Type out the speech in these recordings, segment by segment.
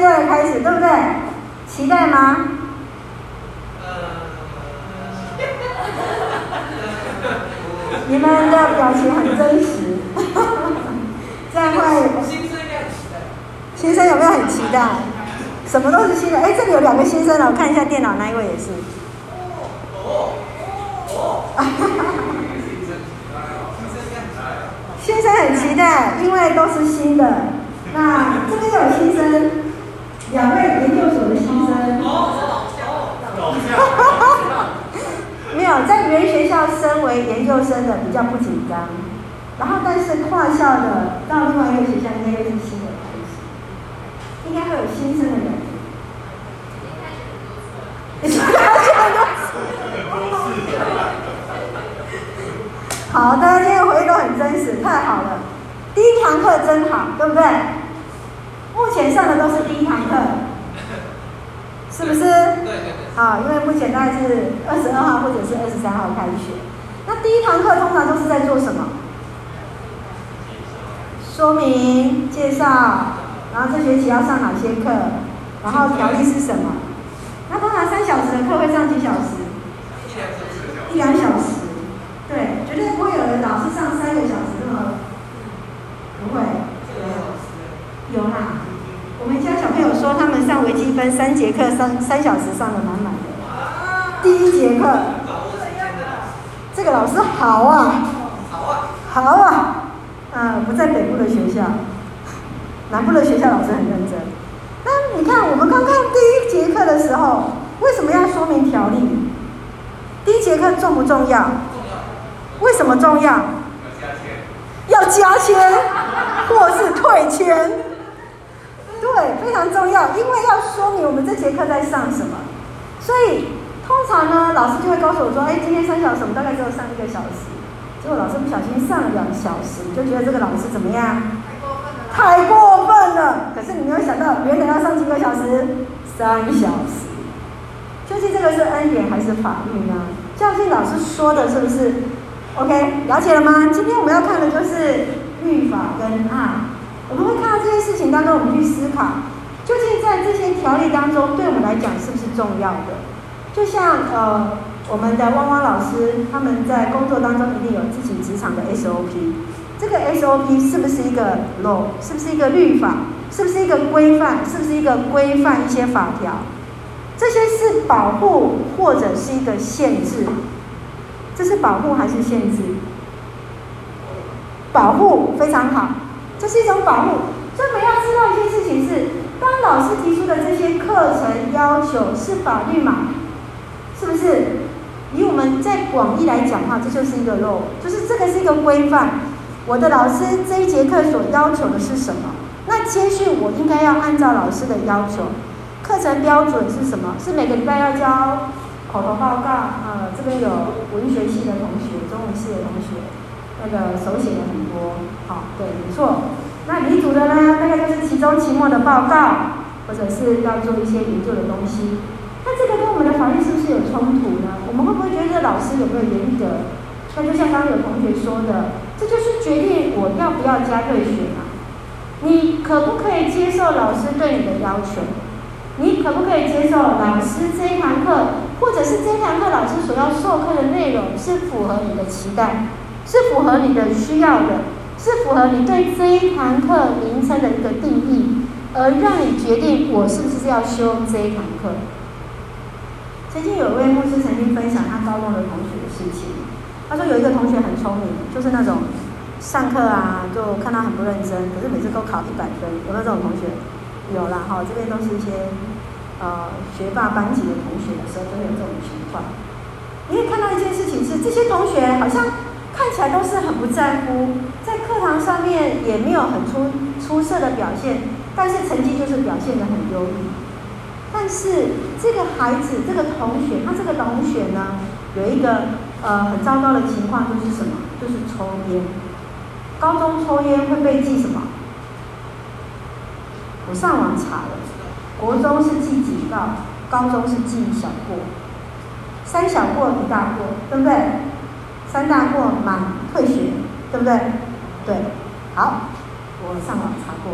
阶段的开始，对不对？期待吗？你们的表情很真实，这样会。新生有没有很期待？什么都是新的。哎，这里有两个新生了，我看一下电脑，那一位也是。哦哦哦。新生很期待，因为都是新的。那这边有新生，两位研究所的新生。没有，在原学校身为研究生的比较不紧张，然后但是跨校的到另外一个学校应该又是新的开始，应该会有新生的感觉。好，大家今天回忆都很真实，太好了。第一堂课真好，对不对？目前上的都是第一堂课。是不是？对对对。好，因为目前大概是二十二号或者是二十三号开学。那第一堂课通常都是在做什么？说明、介绍，然后这学期要上哪些课，然后条例是什么？那通常三小时的课会上几小时？一两小时。对，绝对不会有人老是上三个小时这么，不会。有啦。我们家小朋友说，他们上微积分三节课，三三小时上的满满的。第一节课，这个老师好啊，好啊，好啊嗯，不在北部的学校，南部的学校老师很认真。那你看，我们刚刚第一节课的时候，为什么要说明条例？第一节课重不重要？为什么重要？要加签，或是退签。对，非常重要，因为要说明我们这节课在上什么，所以通常呢，老师就会告诉我说：“哎，今天三小时，我们大概只有上一个小时。”结果老师不小心上了两小时，就觉得这个老师怎么样？太过分了！太过分了可是你没有想到，原来要上几个小时？三小时。究竟这个是恩典还是法律呢？教信老师说的是不是？OK，了解了吗？今天我们要看的就是律法跟爱。我们会看到这些事情当中，我们去思考，究竟在这些条例当中，对我们来讲是不是重要的？就像呃，我们的汪汪老师，他们在工作当中一定有自己职场的 SOP，这个 SOP 是不是一个 law？是不是一个律法？是不是一个规范？是不是一个规范一些法条？这些是保护或者是一个限制？这是保护还是限制？保护非常好。这是一种保护，所以我们要知道一件事情是：当老师提出的这些课程要求是法律嘛？是不是？以我们在广义来讲的话，这就是一个 law，就是这个是一个规范。我的老师这一节课所要求的是什么？那接续我应该要按照老师的要求。课程标准是什么？是每个礼拜要交口头报告。呃，这边有文学系的同学，中文系的同学。那个手写的很多，好，对，没错。那理组的呢，大概就是期中、期末的报告，或者是要做一些研究的东西。那这个跟我们的法律是不是有冲突呢？我们会不会觉得这老师有没有严格？那就像刚刚有同学说的，这就是决定我要不要加对学嘛。你可不可以接受老师对你的要求？你可不可以接受老师这一堂课，或者是这一堂课老师所要授课的内容是符合你的期待？是符合你的需要的，是符合你对这一堂课名称的一个定义，而让你决定我是不是要修这一堂课。曾经有一位牧师曾经分享他高中的同学的事情，他说有一个同学很聪明，就是那种上课啊就看他很不认真，可是每次都考一百分，有没有这种同学？有啦哈，这边都是一些呃学霸班级的同学的时候都有这种情况。你会看到一件事情是，这些同学好像。看起来都是很不在乎，在课堂上面也没有很出出色的表现，但是成绩就是表现得很优异。但是这个孩子，这个同学，他这个同学呢，有一个呃很糟糕的情况，就是什么？就是抽烟。高中抽烟会被记什么？我上网查了，国中是记警告，高中是记小过，三小过一大过，对不对？三大过满退学，对不对？对，好，我上网查过。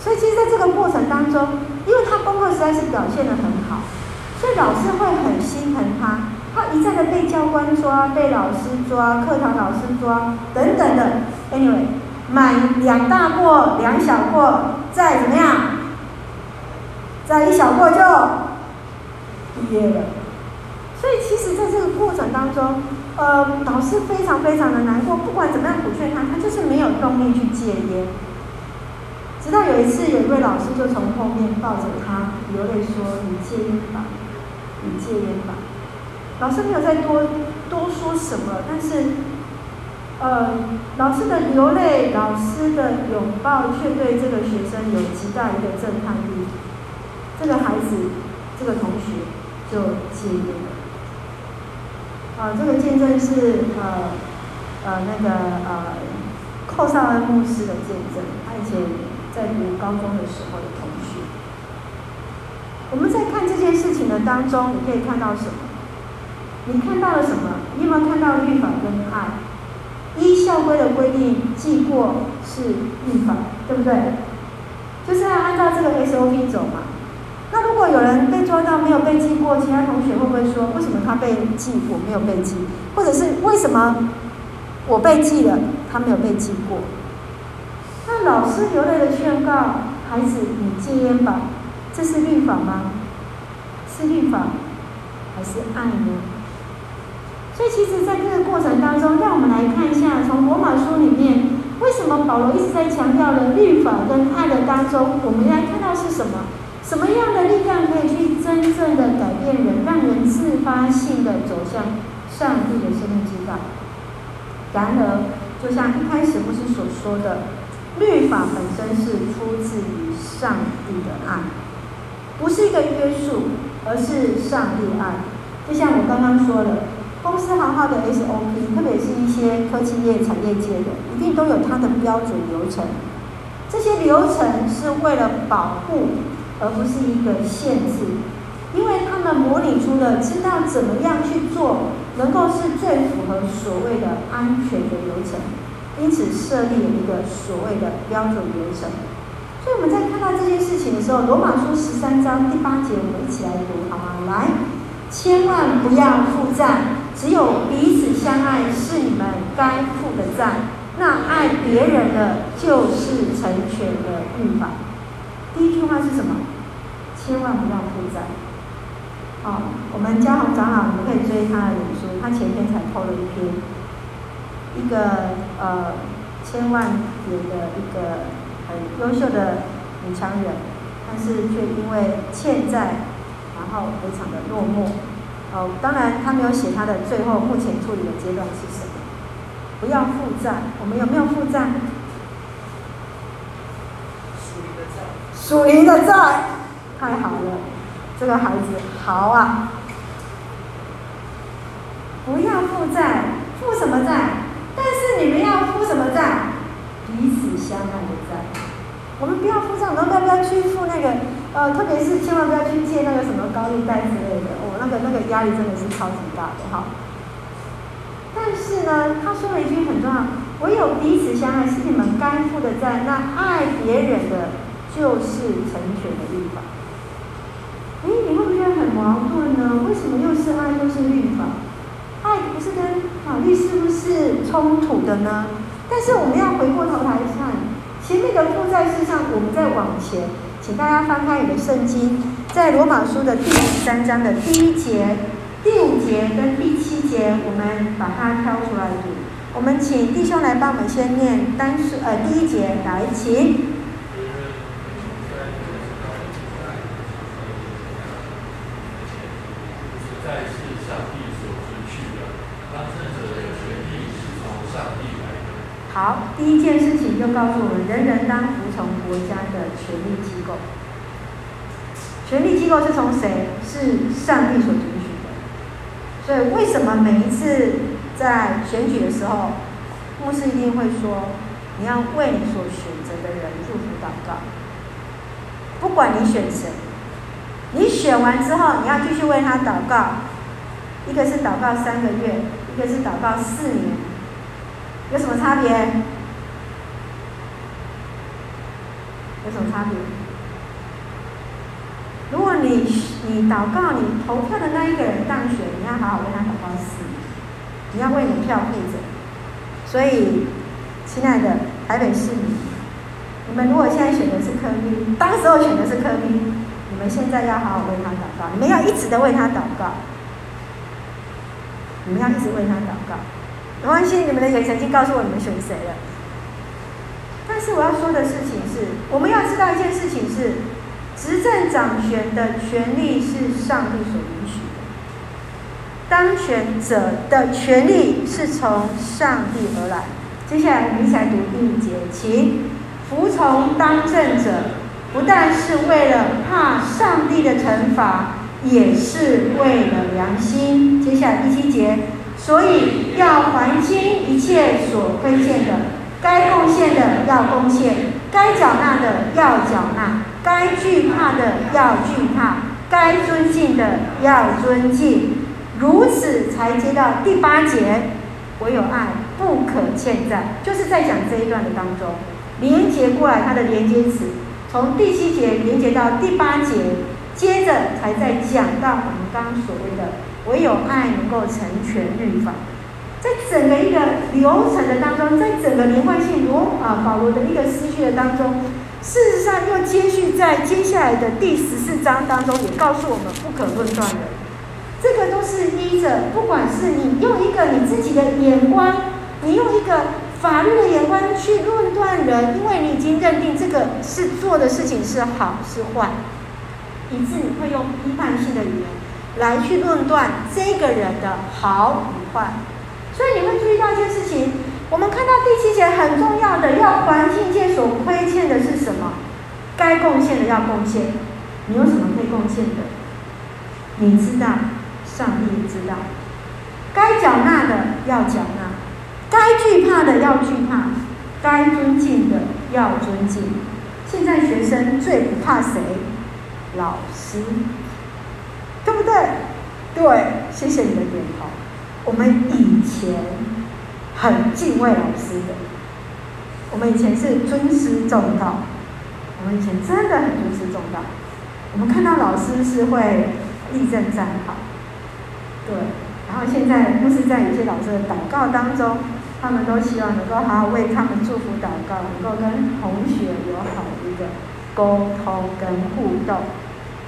所以其实在这个过程当中，因为他功课实在是表现得很好，所以老师会很心疼他。他一再的被教官抓、被老师抓、课堂老师抓等等的。Anyway，满两大过，两小过，再怎么样，再一小过就毕业了。所以其实在这个过程当中，呃，老师非常非常的难过。不管怎么样苦劝他，他就是没有动力去戒烟。直到有一次，有一位老师就从后面抱着他，流泪说：“你戒烟吧，你戒烟吧。”老师没有再多多说什么，但是，呃，老师的流泪，老师的拥抱，却对这个学生有极大一个震撼力。这个孩子，这个同学就戒烟了。啊，这个见证是呃呃那个呃寇绍恩牧师的见证，他以前在读高中的时候的同学。我们在看这件事情的当中，你可以看到什么？你看到了什么？你有没有看到律法跟爱？依校规的规定，记过是律法，对不对？就是要按照这个 SOP 走嘛。那如果有人被抓到没有被记过，其他同学会不会说，为什么他被记，我没有被记？或者是为什么我被记了，他没有被记过？那老师流泪的劝告孩子：“你戒烟吧。”这是律法吗？是律法还是爱呢？所以其实，在这个过程当中，让我们来看一下，从罗马书里面，为什么保罗一直在强调了律法跟爱的当中，我们来看到是什么？什么样的力量可以去真正的改变人，让人自发性的走向上帝的生命之道？然而，就像一开始牧师所说的，律法本身是出自于上帝的爱，不是一个约束，而是上帝爱。就像我刚刚说的，公司行号的 SOP，特别是一些科技业、产业界的，一定都有它的标准流程。这些流程是为了保护。而不是一个限制，因为他们模拟出了知道怎么样去做，能够是最符合所谓的安全的流程，因此设立了一个所谓的标准流程。所以我们在看到这件事情的时候，《罗马书》十三章第八节，我们一起来读好吗？来，千万不要负债，只有彼此相爱是你们该负的债。那爱别人的，就是成全的律法。第一句话是什么？千万不要负债。好，我们嘉宏长老，我们可以追他的脸书，他前天才 PO 了一篇，一个呃千万年的一个很优秀的女强人，但是却因为欠债，然后非常的落寞。哦，当然他没有写他的最后目前处理的阶段是什么。不要负债，我们有没有负债？属灵的债，太好了，这个孩子好啊！不要负债，负什么债？但是你们要负什么债？彼此相爱的债。我们不要负债，我们要不要去付那个？呃，特别是千万不要去借那个什么高利贷之类的，哦，那个那个压力真的是超级大的哈。但是呢，他说了一句很重要：唯有彼此相爱是你们该负的债，那爱别人的。就是成全的律法。哎，你会不会觉得很矛盾呢？为什么又是爱又是律法？爱不是跟法律是不是冲突的呢？但是我们要回过头来看前面的负债，事实上我们再往前，请大家翻开你的圣经，在罗马书的第十三章的第一节、第五节跟第七节，我们把它挑出来读。我们请弟兄来帮我们先念单数，呃，第一节来，请。好，第一件事情就告诉我们，人人当服从国家的权力机构。权力机构是从谁？是上帝所允许的。所以，为什么每一次在选举的时候，牧师一定会说，你要为你所选择的人祝福祷告。不管你选谁，你选完之后，你要继续为他祷告。一个是祷告三个月，一个是祷告四年。有什么差别？有什么差别？如果你你祷告，你投票的那一个人当选，你要好好为他祷告四，你要为你票负责。所以，亲爱的台北市民，你们如果现在选的是柯 P，当时候选的是柯 P，你们现在要好好为他祷告，你们要一直的为他祷告，你们要一直为他祷告。没关系，你们的眼神已经告诉我你们选谁了。但是我要说的事情是，我们要知道一件事情是，执政掌权的权利是上帝所允许的，当权者的权利是从上帝而来。接下来我们一起来读第五节，请服从当政者，不但是为了怕上帝的惩罚，也是为了良心。接下来第七节，所以要还清一切所亏欠的。该贡献的要贡献，该缴纳的要缴纳，该惧怕的要惧怕，该尊敬的要尊敬，如此才接到第八节。唯有爱不可欠债，就是在讲这一段的当中，连接过来它的连接词，从第七节连接到第八节，接着才在讲到我们刚刚所谓的唯有爱能够成全律法。在整个一个流程的当中，在整个连贯性罗啊保罗的一个思绪的当中，事实上又接续在接下来的第十四章当中，也告诉我们不可论断的。这个都是依着，不管是你用一个你自己的眼光，你用一个法律的眼光去论断人，因为你已经认定这个是做的事情是好是坏，以致你会用批判性的语言来去论断这个人的好与坏。所以你会注意到一件事情，我们看到第七节很重要的，要还境界所亏欠的是什么？该贡献的要贡献。你有什么可以贡献的？你知道，上帝知道。该缴纳的要缴纳，该惧怕的要惧怕，该尊敬的要尊敬。现在学生最不怕谁？老师，对不对？对，谢谢你的点头。我们以前很敬畏老师的，我们以前是尊师重道，我们以前真的很尊师重道。我们看到老师是会立正站好，对。然后现在不是在有些老师的祷告当中，他们都希望能够好好为他们祝福祷告，能够跟同学有好的一个沟通跟互动。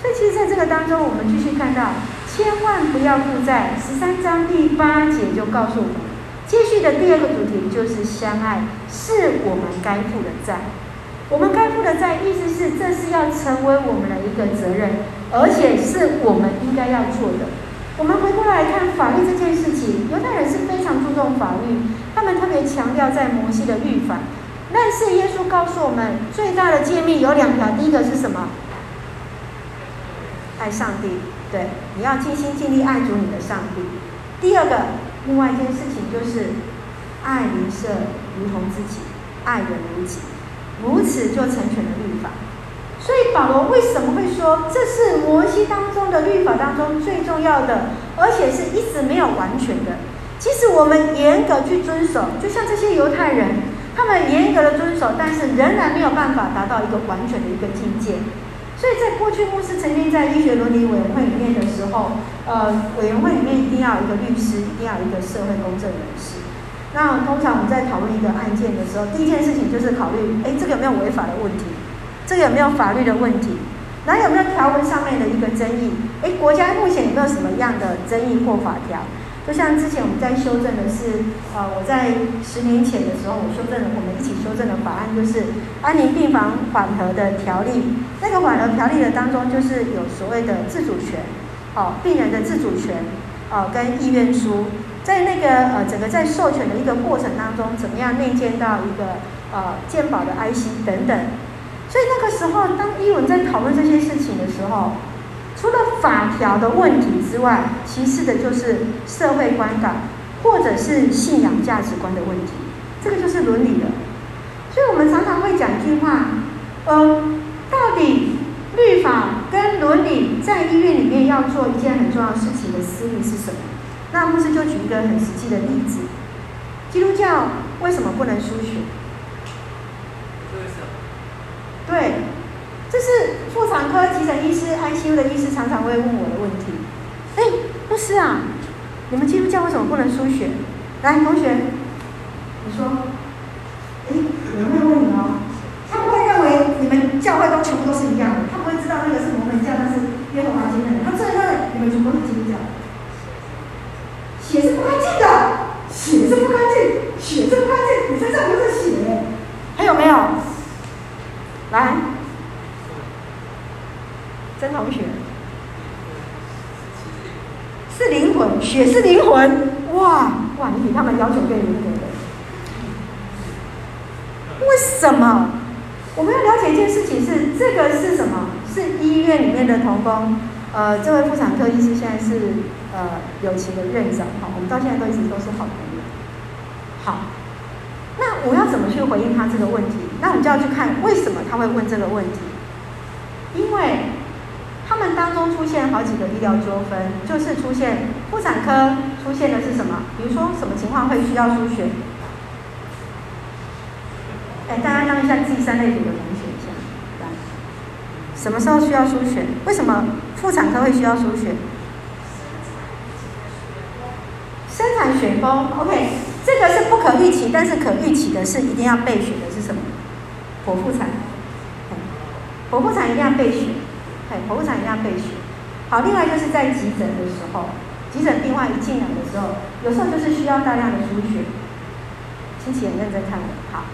那，其实在这个当中，我们继续看到。千万不要负债。十三章第八节就告诉我们，接续的第二个主题就是相爱，是我们该负的债。我们该负的债，意思是这是要成为我们的一个责任，而且是我们应该要做的。我们回过来看法律这件事情，犹太人是非常注重法律，他们特别强调在摩西的律法。但是耶稣告诉我们，最大的诫命有两条，第一个是什么？爱上帝。对，你要尽心尽力爱主你的上帝。第二个，另外一件事情就是爱邻舍如同自己，爱人如己，如此就成全了律法。所以保罗为什么会说这是摩西当中的律法当中最重要的，而且是一直没有完全的？即使我们严格去遵守，就像这些犹太人，他们严格的遵守，但是仍然没有办法达到一个完全的一个境界。所以在过去，牧师曾经在医学伦理委员会里面的时候，呃，委员会里面一定要有一个律师，一定要有一个社会公正人士。那通常我们在讨论一个案件的时候，第一件事情就是考虑，哎，这个有没有违法的问题？这个有没有法律的问题？然后有没有条文上面的一个争议？哎，国家目前有没有什么样的争议或法条？就像之前我们在修正的是，呃，我在十年前的时候，我修正了我们一起修正的法案，就是安宁病房缓和的条例。那个缓和条例的当中，就是有所谓的自主权，哦，病人的自主权，哦，跟意愿书，在那个呃整个在授权的一个过程当中，怎么样内建到一个呃健保的 IC 等等。所以那个时候，当医文在讨论这些事情的时候。除了法条的问题之外，其次的就是社会观感，或者是信仰价值观的问题，这个就是伦理了。所以我们常常会讲一句话，呃，到底律法跟伦理在医院里面要做一件很重要的事情的私密是什么？那牧师就举一个很实际的例子：基督教为什么不能输血？对，这是妇产科急诊医师、ICU 的医师常常会问我的问题。哎，牧师啊，你们基督教为什么不能输血？来，同学，你说。哎，有人会问你哦？他不会认为你们教会都全部都是一样的，他不会知道那个是摩门教，那是耶和华经的。他真的认为你们全部都是基督教。血是不干净的，血是不干净，血是不干净，你身上流着血，还有没有？来，曾同学，是灵魂，血是灵魂，哇哇，你比他们要求更严格的。为什么？我们要了解一件事情是，这个是什么？是医院里面的同工。呃，这位妇产科医师现在是呃友情的院长，好，我们到现在都一直都是好朋友。好，那我要怎么去回应他这个问题？那我们就要去看为什么他会问这个问题。因为他们当中出现好几个医疗纠纷，就是出现妇产科出现的是什么？比如说什么情况会需要输血？哎，大家让一下第三类组的同学一下，来，什么时候需要输血？为什么？妇产科会需要输血，生产血崩，OK，这个是不可预期，但是可预期的是一定要备血的是什么？剖腹产，剖腹产一定要备血，哎，剖腹产一定要备血。好，另外就是在急诊的时候，急诊病患一进来的时候，有时候就是需要大量的输血，亲戚很认真看我，好。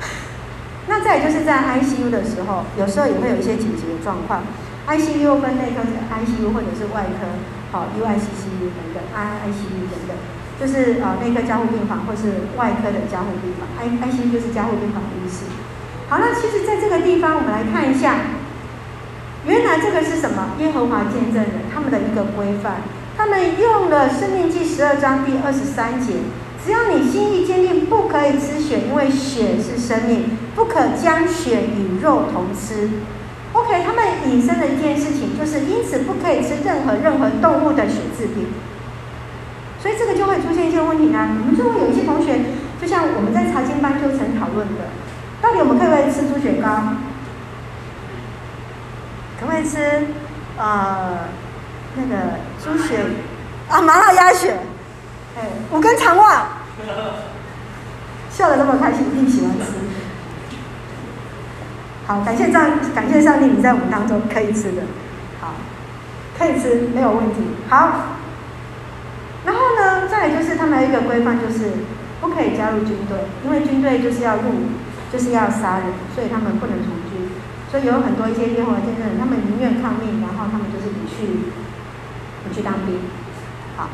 那再就是在 ICU 的时候，有时候也会有一些紧急的状况。ICU 分内科 ICU 或者是外科，好 UICCU 等等，IICU 等等，就是呃内科加护病房或是外科的加护病房，I ICU 就是加护病房的意思。好，那其实在这个地方，我们来看一下，原来这个是什么？耶和华见证人他们的一个规范，他们用了申命记十二章第二十三节，只要你心意坚定，不可以吃血，因为血是生命，不可将血与肉同吃。OK，他们引申的一件事情就是，因此不可以吃任何任何动物的血制品。所以这个就会出现一些问题啊。我们就会有一些同学，就像我们在查经班就曾讨论的，到底我们可不可以吃猪血糕？可不可以吃呃那个猪血啊麻辣鸭血？哎，五根肠旺，笑得那么开心，一定喜欢吃。好，感谢上，感谢上帝，你在我们当中可以吃的，好，可以吃，没有问题。好，然后呢，再来就是他们有一个规范，就是不可以加入军队，因为军队就是要入，就是要杀人，所以他们不能从军。所以有很多一些耶和华见证人，他们宁愿抗命，然后他们就是不去，不去当兵。好，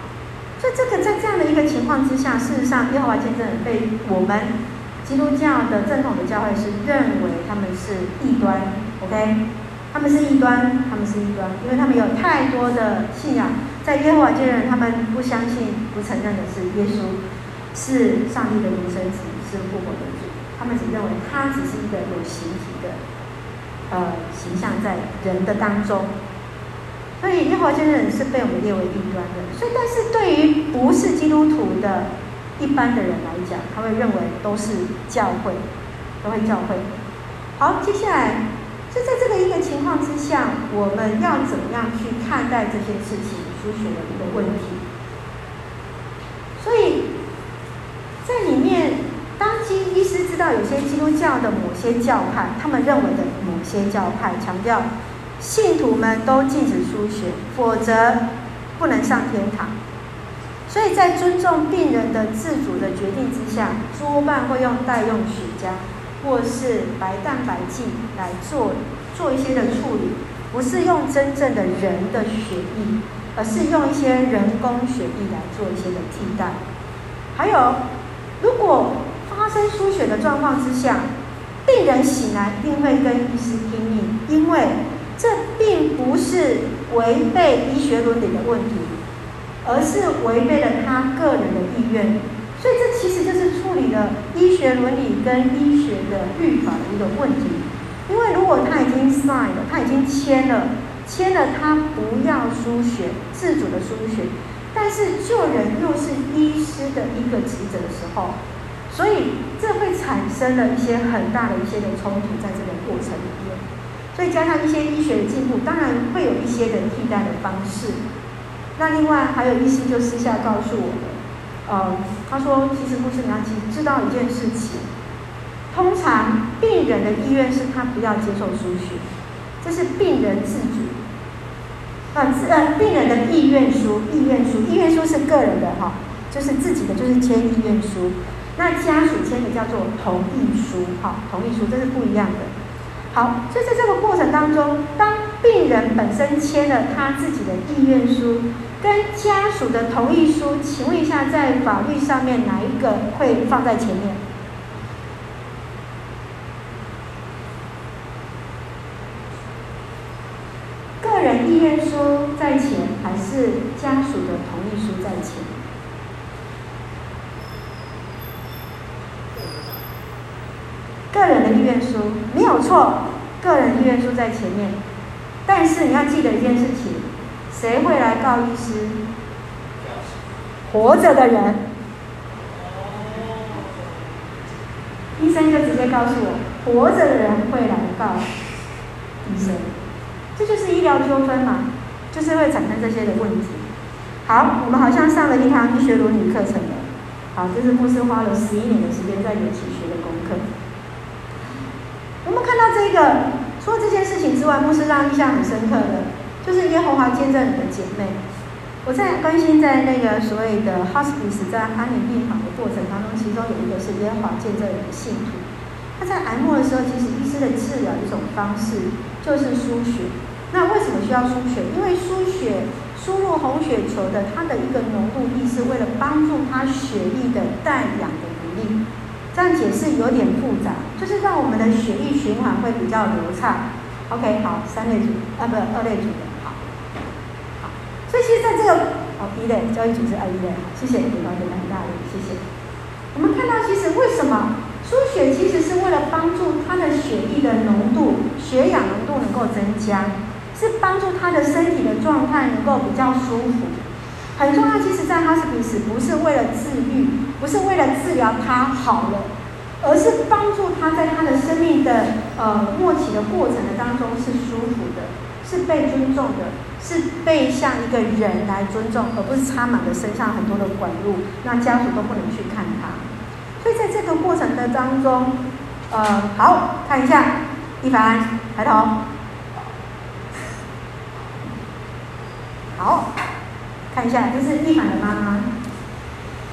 所以这个在这样的一个情况之下，事实上耶和华见证人被我们。基督教的正统的教会是认为他们是异端，OK？他们是异端，他们是异端，因为他们有太多的信仰。在耶和华见证人，他们不相信、不承认的是耶稣是上帝的独生子，是复活的主。他们只认为他只是一个有形体的呃形象在人的当中。所以耶和华见证人是被我们列为异端的。所以，但是对于不是基督徒的。一般的人来讲，他会认为都是教会，都会教会。好，接下来就在这个一个情况之下，我们要怎么样去看待这件事情，输血的一个问题？所以在里面，当基医师知道有些基督教的某些教派，他们认为的某些教派强调信徒们都禁止输血，否则不能上天堂。所以在尊重病人的自主的决定之下，多半会用代用血浆或是白蛋白剂来做做一些的处理，不是用真正的人的血液，而是用一些人工血液来做一些的替代。还有，如果发生输血的状况之下，病人醒来并会跟医师拼命，因为这并不是违背医学伦理的问题。而是违背了他个人的意愿，所以这其实就是处理了医学伦理跟医学的律法的一个问题。因为如果他已经 sign 了，他已经签了，签了他不要输血，自主的输血，但是救人又是医师的一个职责的时候，所以这会产生了一些很大的一些的冲突在这个过程里面。所以加上一些医学的进步，当然会有一些的替代的方式。那另外还有医师就私下告诉我们，呃，他说其实牧师娘其实知道一件事情，通常病人的意愿是他不要接受输血，这是病人自主。啊，呃，病人的意愿书，意愿书，意愿书是个人的哈，就是自己的，就是签意愿书。那家属签的叫做同意书，哈，同意书这是不一样的。好，就在这个过程当中，当病人本身签了他自己的意愿书，跟家属的同意书，请问一下，在法律上面哪一个会放在前面？意愿书在前，还是家属的同意书在前？个人的意愿书没有错，个人意愿书在前面。但是你要记得一件事情，谁会来告医师？活着的人。医生就直接告诉我，活着的人会来告医生。这就是医疗纠纷嘛，就是会产生这些的问题。好，我们好像上了一堂医学伦理课程了。好，这是牧师花了十一年的时间在研习学的功课。我们看到这个，除了这件事情之外，牧师让印象很深刻的，就是耶和华见证人的姐妹。我在关心在那个所谓的 hospice 在安宁病房的过程当中，其中有一个是耶和华见证人的信徒。他在癌末的时候，其实医师的治疗一种方式就是输血。那为什么需要输血？因为输血输入红血球的它的一个浓度意是为了帮助他血液的带氧的能力。这样解释有点复杂，就是让我们的血液循环会比较流畅。OK，好，三类组啊，不二类组的，好，好。所以其实在这个哦，一类交易组织二一类，谢谢你们的很大的谢谢。我们看到其实为什么？输血其实是为了帮助他的血液的浓度、血氧浓度能够增加，是帮助他的身体的状态能够比较舒服。很重要，其实在哈斯比斯不是为了治愈，不是为了治疗他好了，而是帮助他在他的生命的呃末期的过程的当中是舒服的，是被尊重的，是被像一个人来尊重，而不是插满了身上很多的管路，让家属都不能去看他。所以在这个过程的当中，呃，好，看一下，一凡抬头，好，看一下，这是一凡的妈妈，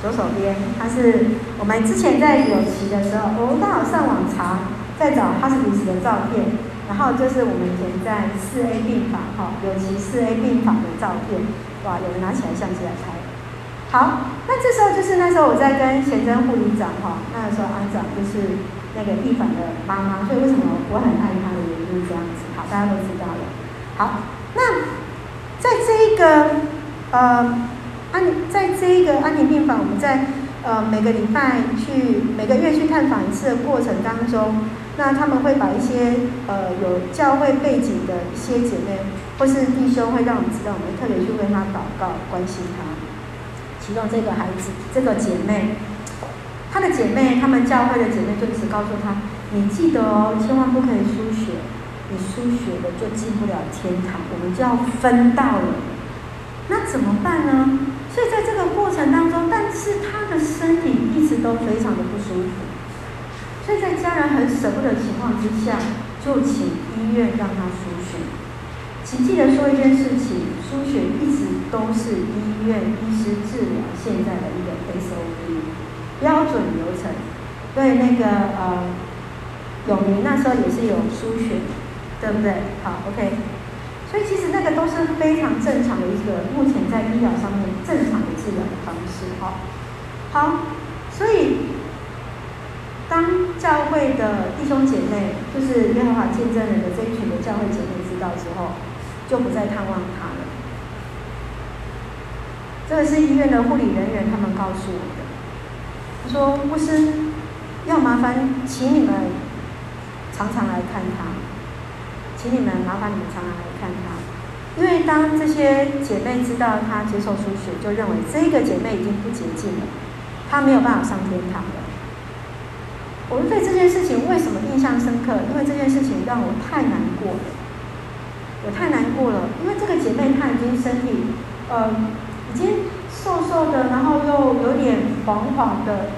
左手边，她是我们之前在有期的时候，我刚好上网查，在找哈斯比斯的照片，然后就是我们以前在四 A 病房哈，有期四 A 病房的照片，哇，有人拿起来相机来拍。好，那这时候就是那时候我在跟贤珍护理长哈，那时候安长就是那个易凡的妈妈，所以为什么我很爱她的原因这样子，好，大家都知道了。好，那在这一个呃安，在这一个安宁病房，我们在呃每个礼拜去每个月去探访一次的过程当中，那他们会把一些呃有教会背景的一些姐妹或是弟兄会让我们知道，我们特别去为他祷告，关心他。其中这个孩子，这个姐妹，她的姐妹，她们教会的姐妹就一直告诉她：你记得哦，千万不可以输血，你输血了就进不了天堂，我们就要分道了。那怎么办呢？所以在这个过程当中，但是他的身体一直都非常的不舒服，所以在家人很舍不得情况之下，就请医院让他输血。请记得说一件事情，输血一直都是医院医师治疗现在的一个 SOP 标准流程。对那个呃，永明那时候也是有输血，对不对？好，OK。所以其实那个都是非常正常的一个目前方式。好，好，所以当教会的弟兄姐妹，就是耶和华见证人的这一群的教会姐妹知道之后。就不再探望他了。这个是医院的护理人员他们告诉我的。他说：“牧师，要麻烦请你们常常来看他，请你们麻烦你们常常来看他，因为当这些姐妹知道她接受输血，就认为这个姐妹已经不洁净了，她没有办法上天堂了。我对这件事情为什么印象深刻？因为这件事情让我太难过了，我太难过了。因为这个姐妹她已经身体，呃，已经瘦瘦的，然后又有点黄黄的，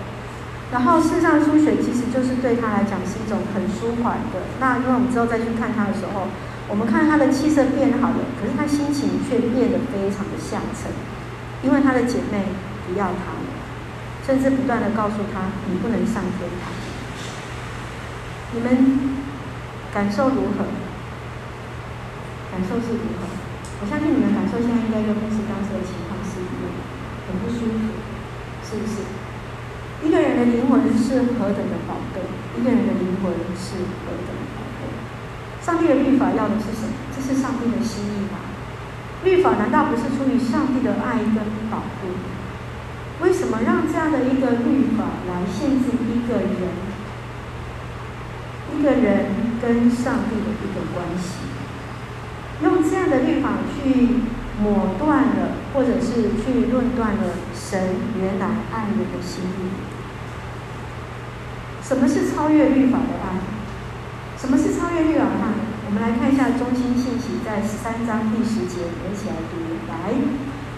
然后事实上输血其实就是对她来讲是一种很舒缓的。那因为我们之后再去看她的时候，我们看他的气色变好了，可是他心情却变得非常的下沉，因为他的姐妹不要他了，甚至不断的告诉他你不能上天堂。你们感受如何？感受是如何？我相信你们感受现在应该跟牧师当时的情况是一样，很不舒服，是不是？一个人的灵魂是何等的宝贵，一个人的灵魂是何等。上帝的律法要的是什么？这是上帝的心意吗？律法难道不是出于上帝的爱跟保护？为什么让这样的一个律法来限制一个人？一个人跟上帝的一个关系，用这样的律法去抹断了，或者是去论断了神原来爱人的心意。什么是超越律法的爱？什么是超越律法？我们来看一下中心信息，在三章第十节，我们一起来读。来，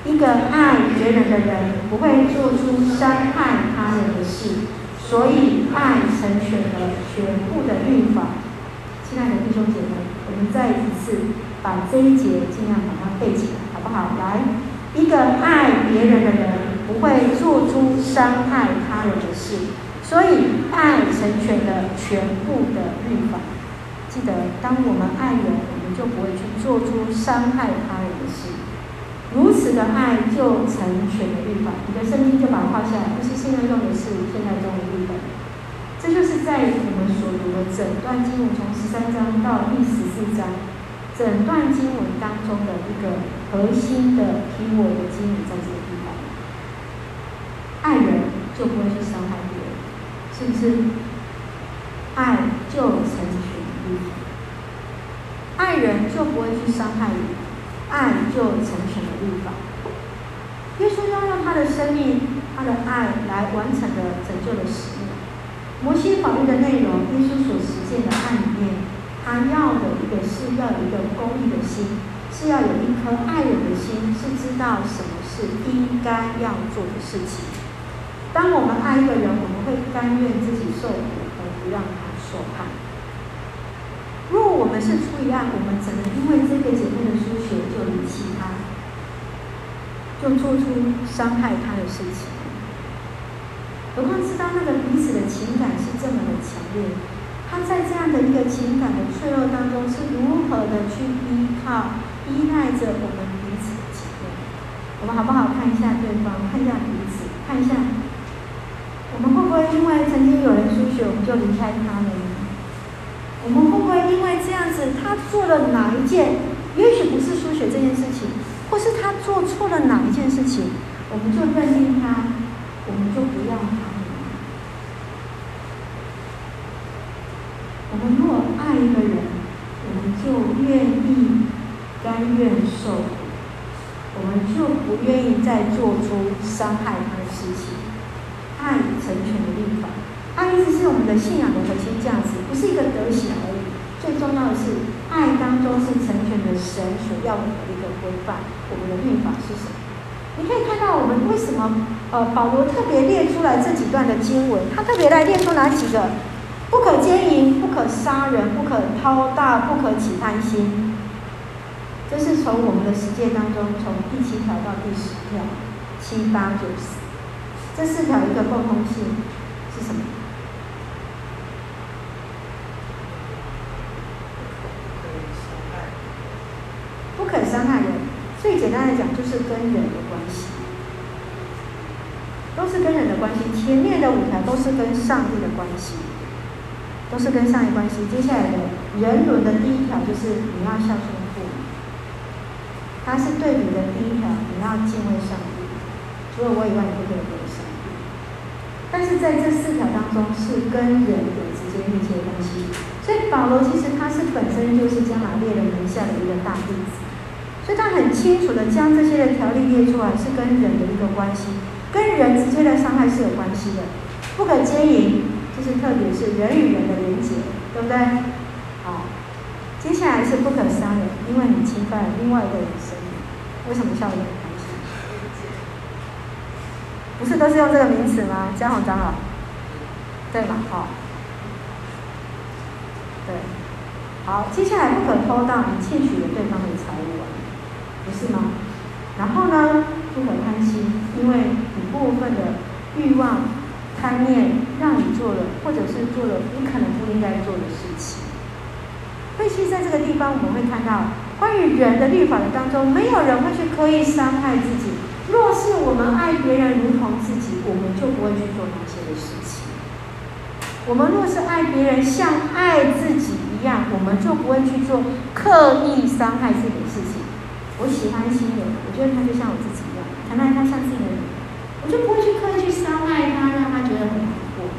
一个爱别人的人，不会做出伤害他人的事。所以，爱成全了全部的律法。亲爱的弟兄姐妹，我们再一次把这一节尽量把它背起来，好不好？来，一个爱别人的人不会做出伤害他人的事。所以，爱成全了全部的律法。记得，当我们爱人，我们就不会去做出伤害他人的事。如此的爱就成全了律法，你的圣经就把它画下来，不是现在用的是现在中的律法。这就是在我们所读的整段经文，从十三章到第十四章，整段经文当中的一个核心的提我的经文在这个地方。爱人就不会去伤害别人，是不是？爱就成全律法，爱人就不会去伤害你。爱就成全了律法。耶稣要用他的生命、他的爱来完成的拯救的使命。摩西法律的内容，耶稣所实践的爱里面，他要的一个是要有一个公义的心，是要有一颗爱人的心，是知道什么是应该要做的事情。当我们爱一个人，我们会甘愿自己受苦，而不让他受害。们是出于爱，我们怎能因为这个姐妹的输血就离弃她，就做出伤害她的事情？何况知道那个彼此的情感是这么的强烈，他在这样的一个情感的脆弱当中，是如何的去依靠、依赖着我们彼此的情感？我们好不好看一下对方，看一下彼此，看一下，我们会不会因为曾经有人输血，我们就离开他呢？我们会不会因为这样子，他做了哪一件，也许不是输血这件事情，或是他做错了哪一件事情，我们就认定他，我们就不要他了？我们如果爱一个人，我们就愿意甘愿受苦，我们就不愿意再做出伤害他的事情。爱成全的律法。爱一直是我们的信仰的核心价值，不是一个德行而已。最重要的是，爱当中是成全的神所要我们的一个规范。我们的律法是什么？你可以看到我们为什么呃保罗特别列出来这几段的经文，他特别来列出哪几个？不可奸淫，不可杀人，不可贪大，不可起贪心。这是从我们的实践当中，从第七条到第十条，七八九十，这四条一个共通性是什么？伤害人，最简单来讲就是跟人的关系，都是跟人的关系。前面的五条都是跟上帝的关系，都是跟上帝关系。接下来的人伦的第一条就是你要孝顺父母，它是对比的第一条，你要敬畏上帝，除了我以外，你不可以有上帝。但是在这四条当中，是跟人有直接密切的关系。所以保罗其实他是本身就是加玛列人门下的一个大弟子。所以他很清楚的将这些的条例列出来，是跟人的一个关系，跟人直接的伤害是有关系的。不可奸淫，就是特别是人与人的连结，对不对？好，接下来是不可杀人，因为你侵犯了另外一个人生命。为什么笑得很开心？不是都是用这个名词吗？江宏长老，对吗？好，对，好，接下来不可偷盗，你窃取了对方的财物啊，不是吗？然后呢，不可贪心，因为你部分的欲望、贪念让你做了，或者是做了你可能不应该做的事情。所以，其实在这个地方，我们会看到关于人的律法的当中，没有人会去刻意伤害自己。若是我们爱别人如同自己，我们就不会去做那些的事情。我们若是爱别人像爱自己一样，我们就不会去做刻意伤害自己的事情。我喜欢新人，我觉得他就像我自己一样，谈恋爱他像自己的人，我就不会去刻意去伤害他，让他觉得很难过。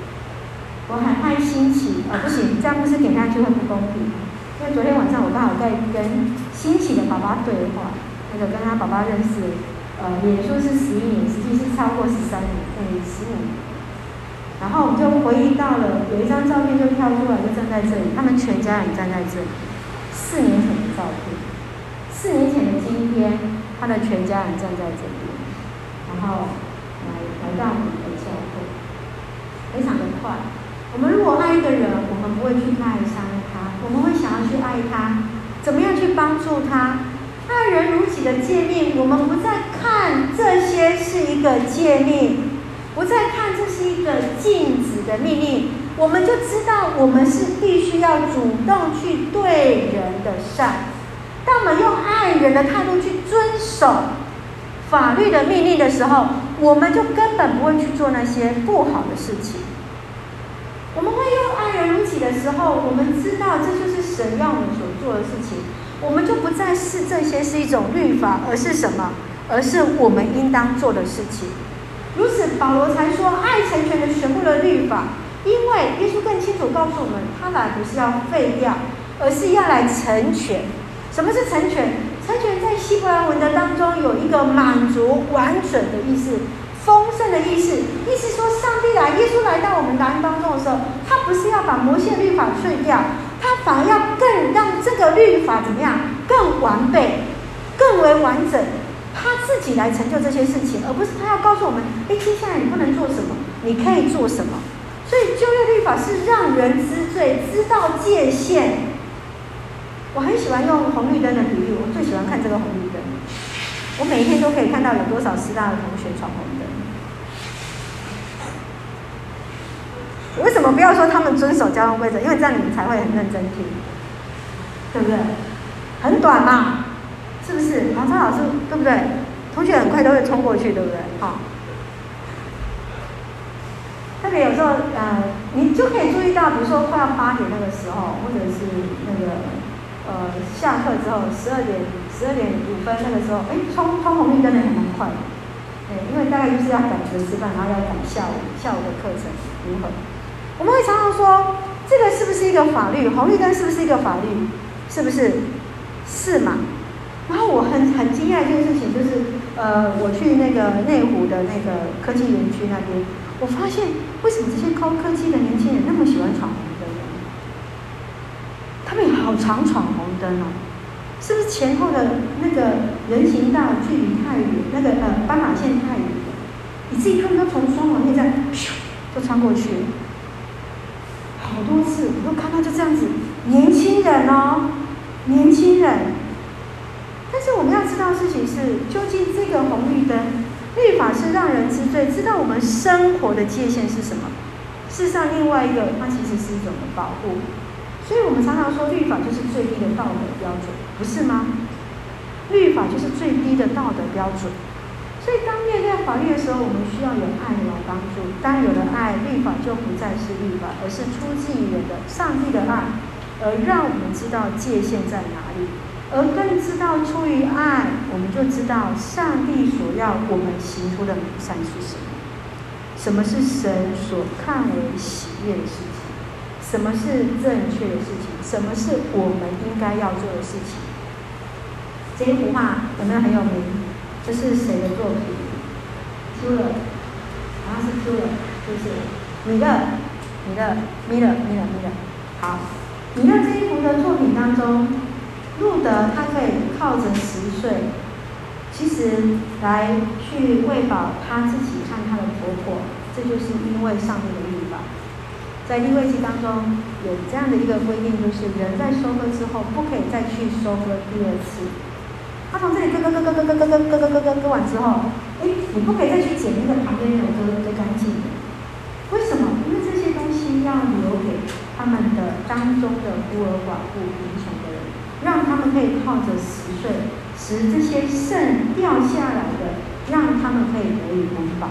我很爱新奇，啊、不行，这样不是给他就会不公平。因为昨天晚上我刚好在跟新奇的爸爸对话，那个跟他爸爸认识，呃，也说是十一年，实际是超过十三年，对，十五年。然后我就回忆到了有一张照片就跳出来，就站在这里，他们全家人站在这里，四年前的照片。四年前的今天，他的全家人站在这边，然后来来到我们的教会，非常的快。我们如果爱一个人，我们不会去爱伤他，我们会想要去爱他，怎么样去帮助他？爱人如己的诫命，我们不再看这些是一个诫命，不再看这是一个禁止的命令，我们就知道我们是必须要主动去对人的善。当我们用爱人的态度去遵守法律的命令的时候，我们就根本不会去做那些不好的事情。我们会用爱人如己的时候，我们知道这就是神要我们所做的事情，我们就不再视这些是一种律法，而是什么？而是我们应当做的事情。如此，保罗才说，爱成全了全部的律法，因为耶稣更清楚告诉我们，他来不是要废掉，而是要来成全。什么是成全？成全在希伯来文的当中有一个满足、完整的意思，丰盛的意思。意思说，上帝来，耶稣来到我们当中的时候，他不是要把摩西律法碎掉，他反而要更让这个律法怎么样更完备、更为完整，他自己来成就这些事情，而不是他要告诉我们：哎，接下来你不能做什么，你可以做什么。所以旧约律法是让人知罪、知道界限。我很喜欢用红绿灯的比喻，我最喜欢看这个红绿灯。我每一天都可以看到有多少师大的同学闯红灯。为什么不要说他们遵守交通规则？因为这样你们才会很认真听，对不对？很短嘛，是不是？王超老师，对不对？同学很快都会冲过去，对不对？好。特别有时候，呃，你就可以注意到，比如说快要八点那个时候，或者是那个。呃，下课之后十二点十二点五分那个时候，哎，冲冲红绿灯的还蛮快的，对，因为大概就是要赶着吃饭，然后要赶下午下午的课程如何？我们会常常说，这个是不是一个法律？红绿灯是不是一个法律？是不是？是嘛？然后我很很惊讶一件事情，就是呃，我去那个内湖的那个科技园区那边，我发现为什么这些高科技的年轻人那么喜欢闯红？他们好常闯红灯哦，是不是前后的那个人行道距离太远，那个呃斑马线太远，以至于他们都从双黄线站咻就穿过去了，好多次我都看到就这样子，年轻人哦，年轻人。但是我们要知道事情是，究竟这个红绿灯律法是让人知罪，知道我们生活的界限是什么？事实上，另外一个它其实是一种保护。所以我们常常说，律法就是最低的道德标准，不是吗？律法就是最低的道德标准。所以当面对法律的时候，我们需要有爱来帮助。当有了爱，律法就不再是律法，而是出自于人的上帝的爱，而让我们知道界限在哪里，而更知道出于爱，我们就知道上帝所要我们行出的美善是什么，什么是神所看为喜悦的事情。什么是正确的事情？什么是我们应该要做的事情？这一幅画有没有很有名？这是谁的作品？Fuller，好像是 Fuller，就是你的米勒，米勒，米勒，米勒。好，米勒这一幅的作品当中，路德他可以靠着十岁，其实来去喂饱他自己和他的婆婆，这就是因为上帝的律法。在利未记当中有这样的一个规定，就是人在收割之后不可以再去收割第二次。他从这里割割割割割割割割割割割割完之后，哎，你不可以再去捡那个旁边没有割割干净的。为什么？因为这些东西要留给他们的当中的孤儿寡妇、贫穷的人，让他们可以靠着十岁使这些剩掉下来的，让他们可以得以温饱。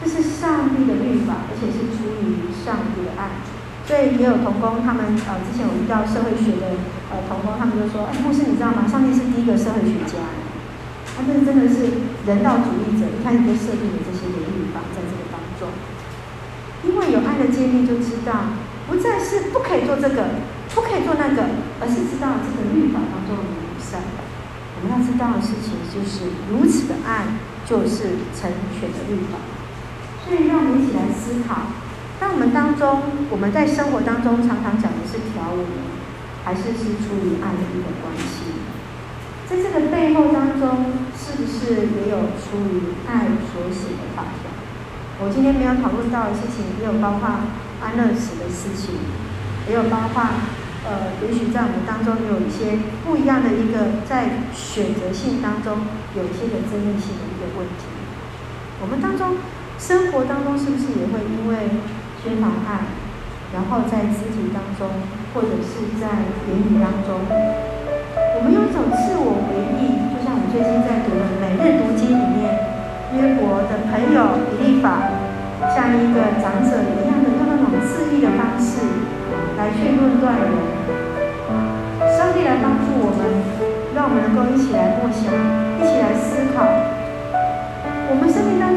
这是上帝的律法，而且是出于上帝的爱。所以也有同工，他们呃之前我遇到社会学的呃同工，他们就说：“哎，牧师，你知道吗？上帝是第一个社会学家，他这真的是人道主义者，一开始就设定了这些的律法在这个当中。因为有爱的建立，就知道不再是不可以做这个，不可以做那个，而是知道这个律法当中的良善。我们要知道的事情就是如此的爱，就是成全的律法。所以让我们一起来思考。”当我们当中，我们在生活当中常常讲的是条文，还是是出于爱的一个关系？在这个背后当中，是不是也有出于爱所写的法条？我今天没有讨论到的事情，也有包括安乐死的事情，也有包括呃，也许在我们当中有一些不一样的一个在选择性当中有一些的争议性的一个问题。我们当中生活当中是不是也会因为？缺乏爱，然后在肢体当中，或者是在言语当中，我们有一种自我回忆，就像我最近在读的《每日读经》里面，约伯的朋友以利法，像一个长者一样的用那种质疑的方式来去论断人。上帝来帮助我们，让我们能够一起来默想，一起来思考，我们生命当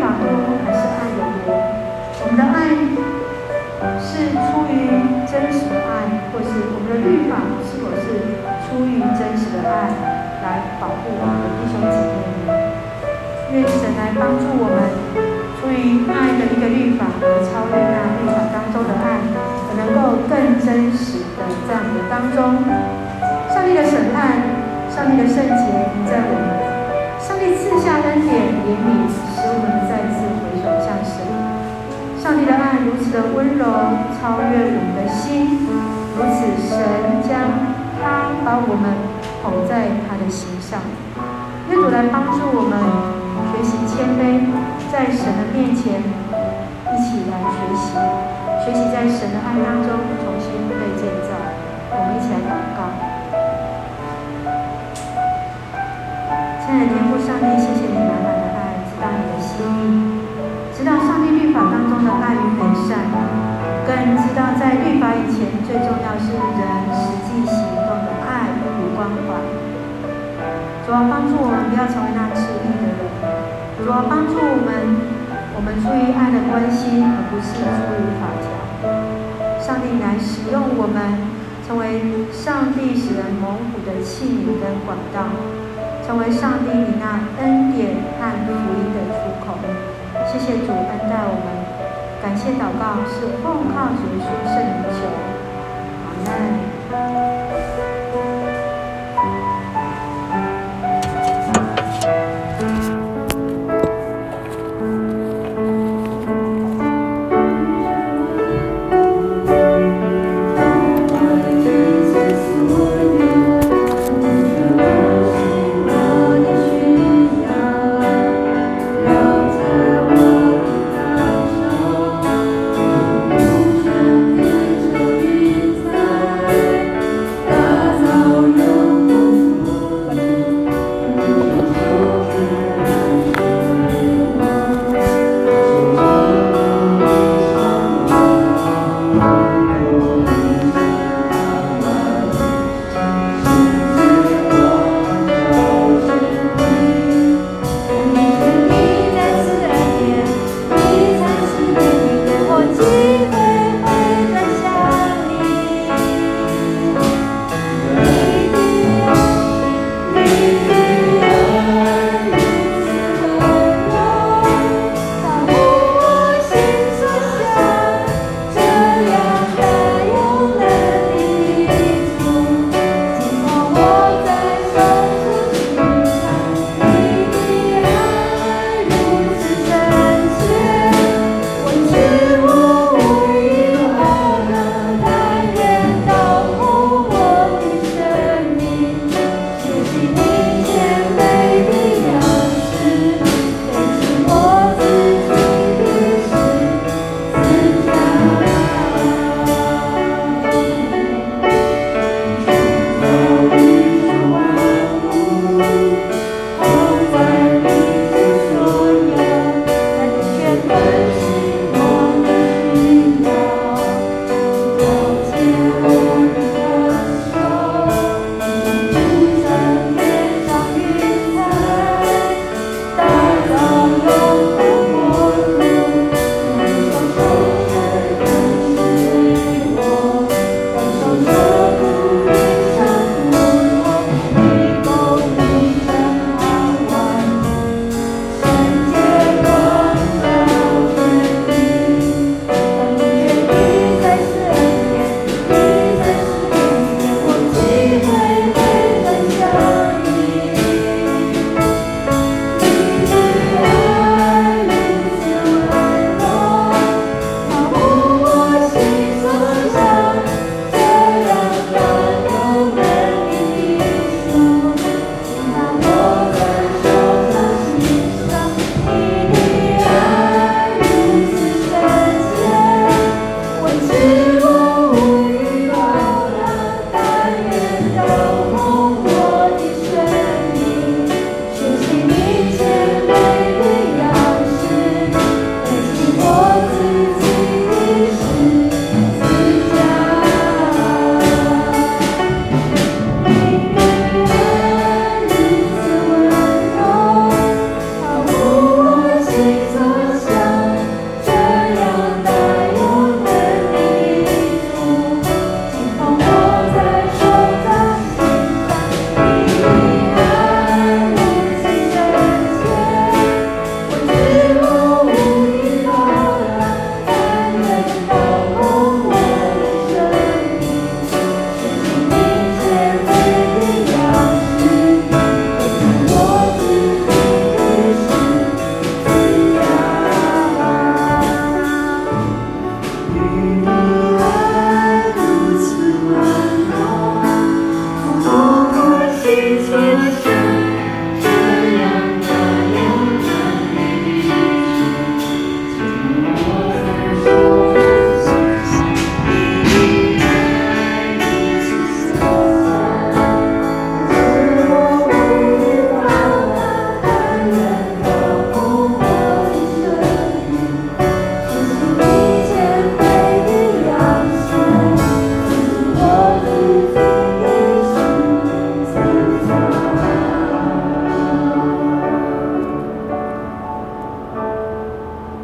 法多还是爱的多？我们的爱是出于真实的爱，或是我们的律法是否是出于真实的爱来保护我们的弟兄姐妹呢？愿神来帮助我们，出于爱的一个律法而超越那律法当中的爱，而能够更真实的这样的当中，上帝的审判，上帝的圣洁在我们，上帝赐下恩典怜悯，上帝的爱如此的温柔，超越我们的心，如此神将他把我们捧在他的心上。愿主来帮助我们学习谦卑，在神的面前一起来学习，学习在神的爱当中重新被建造。我们一起来祷告。亲爱的天父上帝，谢谢你满满的爱，知道你的心意。中的爱与美善，更知道在律法以前最重要是人实际行动的爱与关怀。主要帮助我们不要成为那吃力的人，主要帮助我们，我们出于爱的关心，而不是出于法条。上帝来使用我们，成为上帝使人蒙福的器皿跟管道，成为上帝你那恩典和福音的出口。谢谢主恩待我们，感谢祷告是奉靠主耶稣圣灵求。